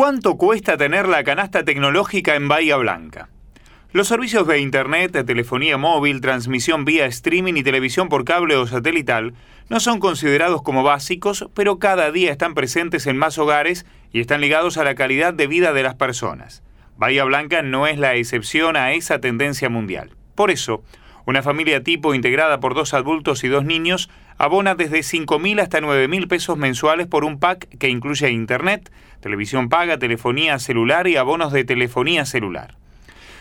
¿Cuánto cuesta tener la canasta tecnológica en Bahía Blanca? Los servicios de Internet, telefonía móvil, transmisión vía streaming y televisión por cable o satelital no son considerados como básicos, pero cada día están presentes en más hogares y están ligados a la calidad de vida de las personas. Bahía Blanca no es la excepción a esa tendencia mundial. Por eso, una familia tipo integrada por dos adultos y dos niños abona desde 5.000 hasta 9.000 pesos mensuales por un pack que incluye Internet, televisión paga, telefonía celular y abonos de telefonía celular.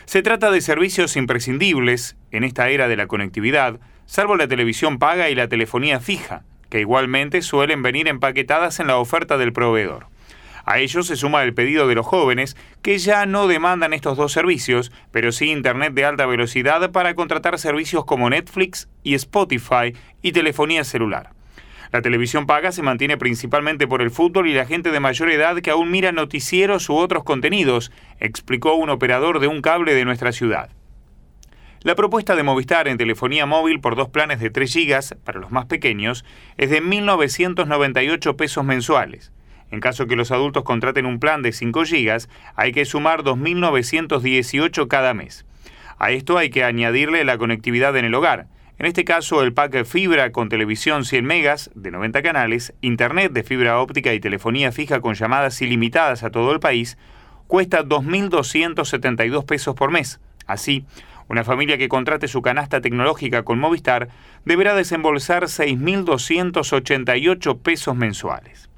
Se trata de servicios imprescindibles en esta era de la conectividad, salvo la televisión paga y la telefonía fija, que igualmente suelen venir empaquetadas en la oferta del proveedor. A ello se suma el pedido de los jóvenes, que ya no demandan estos dos servicios, pero sí Internet de alta velocidad para contratar servicios como Netflix y Spotify y telefonía celular. La televisión paga se mantiene principalmente por el fútbol y la gente de mayor edad que aún mira noticieros u otros contenidos, explicó un operador de un cable de nuestra ciudad. La propuesta de Movistar en telefonía móvil por dos planes de 3 GB para los más pequeños es de 1.998 pesos mensuales. En caso que los adultos contraten un plan de 5 GB, hay que sumar 2.918 cada mes. A esto hay que añadirle la conectividad en el hogar. En este caso, el pack fibra con televisión 100 megas de 90 canales, internet de fibra óptica y telefonía fija con llamadas ilimitadas a todo el país, cuesta 2.272 pesos por mes. Así, una familia que contrate su canasta tecnológica con Movistar deberá desembolsar 6.288 pesos mensuales.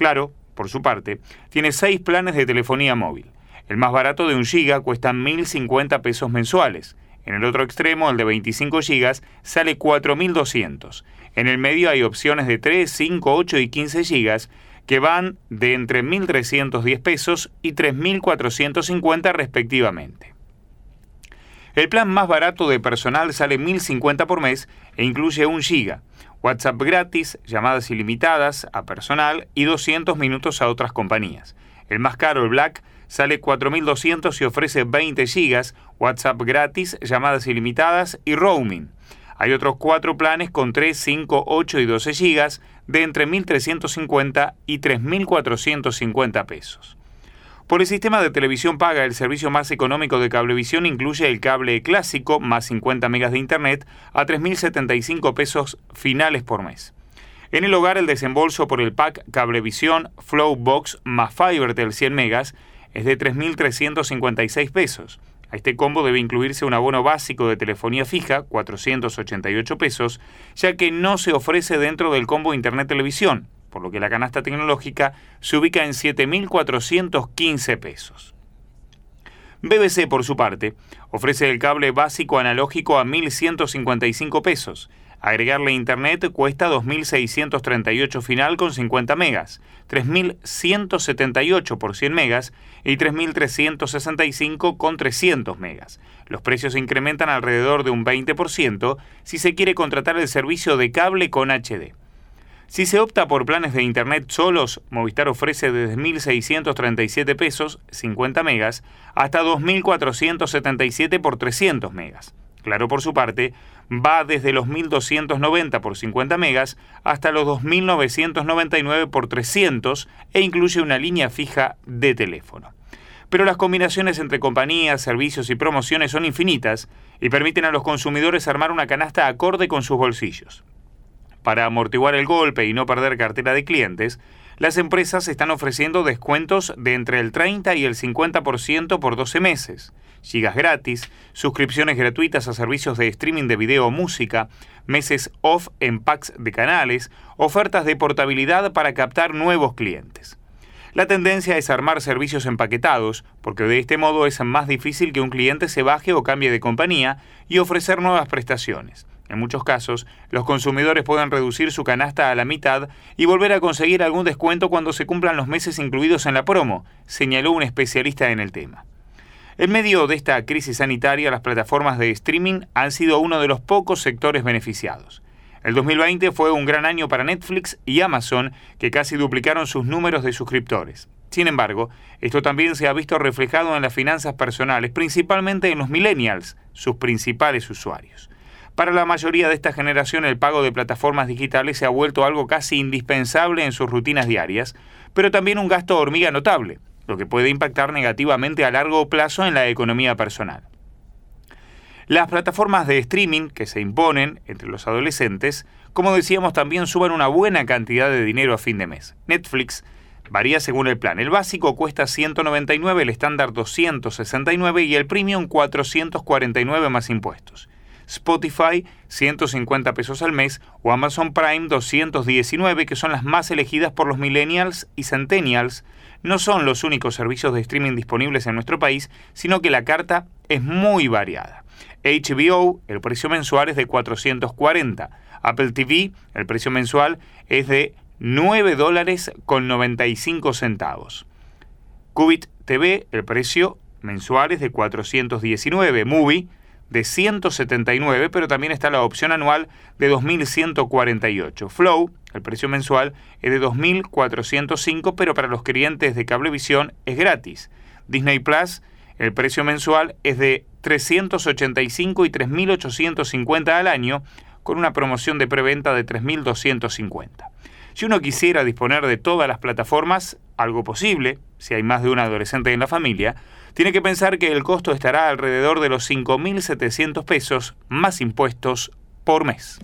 Claro, por su parte, tiene seis planes de telefonía móvil. El más barato de un giga cuesta 1.050 pesos mensuales. En el otro extremo, el de 25 GB, sale 4.200. En el medio hay opciones de 3, 5, 8 y 15 GB que van de entre 1.310 pesos y 3.450 respectivamente. El plan más barato de personal sale 1.050 por mes e incluye 1 GB, WhatsApp gratis, llamadas ilimitadas a personal y 200 minutos a otras compañías. El más caro, el Black, sale 4.200 y ofrece 20 GB, WhatsApp gratis, llamadas ilimitadas y roaming. Hay otros cuatro planes con 3, 5, 8 y 12 GB de entre 1.350 y 3.450 pesos. Por el sistema de televisión paga, el servicio más económico de cablevisión incluye el cable clásico más 50 megas de internet a 3.075 pesos finales por mes. En el hogar, el desembolso por el pack Cablevisión Flowbox más del 100 megas es de 3.356 pesos. A este combo debe incluirse un abono básico de telefonía fija, 488 pesos, ya que no se ofrece dentro del combo Internet Televisión, por lo que la canasta tecnológica se ubica en 7.415 pesos. BBC, por su parte, ofrece el cable básico analógico a 1.155 pesos, Agregarle internet cuesta 2.638 final con 50 megas, 3.178 por 100 megas y 3.365 con 300 megas. Los precios incrementan alrededor de un 20% si se quiere contratar el servicio de cable con HD. Si se opta por planes de internet solos, Movistar ofrece desde 1.637 pesos, 50 megas, hasta 2.477 por 300 megas. Claro, por su parte, va desde los 1.290 por 50 megas hasta los 2.999 por 300 e incluye una línea fija de teléfono. Pero las combinaciones entre compañías, servicios y promociones son infinitas y permiten a los consumidores armar una canasta acorde con sus bolsillos. Para amortiguar el golpe y no perder cartera de clientes, las empresas están ofreciendo descuentos de entre el 30 y el 50% por 12 meses, gigas gratis, suscripciones gratuitas a servicios de streaming de video o música, meses off en packs de canales, ofertas de portabilidad para captar nuevos clientes. La tendencia es armar servicios empaquetados, porque de este modo es más difícil que un cliente se baje o cambie de compañía y ofrecer nuevas prestaciones. En muchos casos, los consumidores pueden reducir su canasta a la mitad y volver a conseguir algún descuento cuando se cumplan los meses incluidos en la promo, señaló un especialista en el tema. En medio de esta crisis sanitaria, las plataformas de streaming han sido uno de los pocos sectores beneficiados. El 2020 fue un gran año para Netflix y Amazon, que casi duplicaron sus números de suscriptores. Sin embargo, esto también se ha visto reflejado en las finanzas personales, principalmente en los millennials, sus principales usuarios. Para la mayoría de esta generación el pago de plataformas digitales se ha vuelto algo casi indispensable en sus rutinas diarias, pero también un gasto hormiga notable. lo que puede impactar negativamente a largo plazo en la economía personal. Las plataformas de streaming que se imponen entre los adolescentes, como decíamos, también suban una buena cantidad de dinero a fin de mes. Netflix varía según el plan. El básico cuesta 199, el estándar 269 y el premium 449 más impuestos. Spotify 150 pesos al mes o Amazon Prime 219, que son las más elegidas por los millennials y centennials. No son los únicos servicios de streaming disponibles en nuestro país, sino que la carta es muy variada. HBO, el precio mensual es de 440. Apple TV, el precio mensual es de 9 dólares con 95 centavos. Qubit TV, el precio mensual es de 419. Movie, de 179, pero también está la opción anual de 2.148. Flow, el precio mensual, es de 2.405, pero para los clientes de Cablevisión es gratis. Disney Plus, el precio mensual es de 385 y 3.850 al año, con una promoción de preventa de 3.250. Si uno quisiera disponer de todas las plataformas, algo posible, si hay más de un adolescente en la familia, tiene que pensar que el costo estará alrededor de los 5.700 pesos más impuestos por mes.